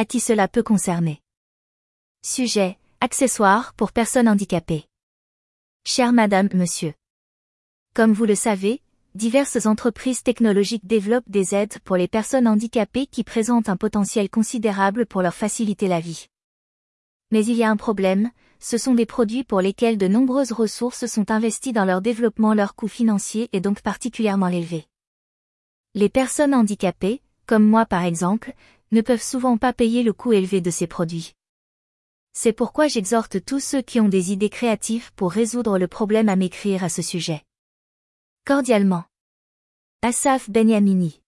À qui cela peut concerner Sujet, accessoires pour personnes handicapées. Chère Madame, Monsieur. Comme vous le savez, diverses entreprises technologiques développent des aides pour les personnes handicapées qui présentent un potentiel considérable pour leur faciliter la vie. Mais il y a un problème, ce sont des produits pour lesquels de nombreuses ressources sont investies dans leur développement leur coût financier est donc particulièrement élevé. Les personnes handicapées, comme moi par exemple, ne peuvent souvent pas payer le coût élevé de ces produits. C'est pourquoi j'exhorte tous ceux qui ont des idées créatives pour résoudre le problème à m'écrire à ce sujet. Cordialement. Asaf Benyamini.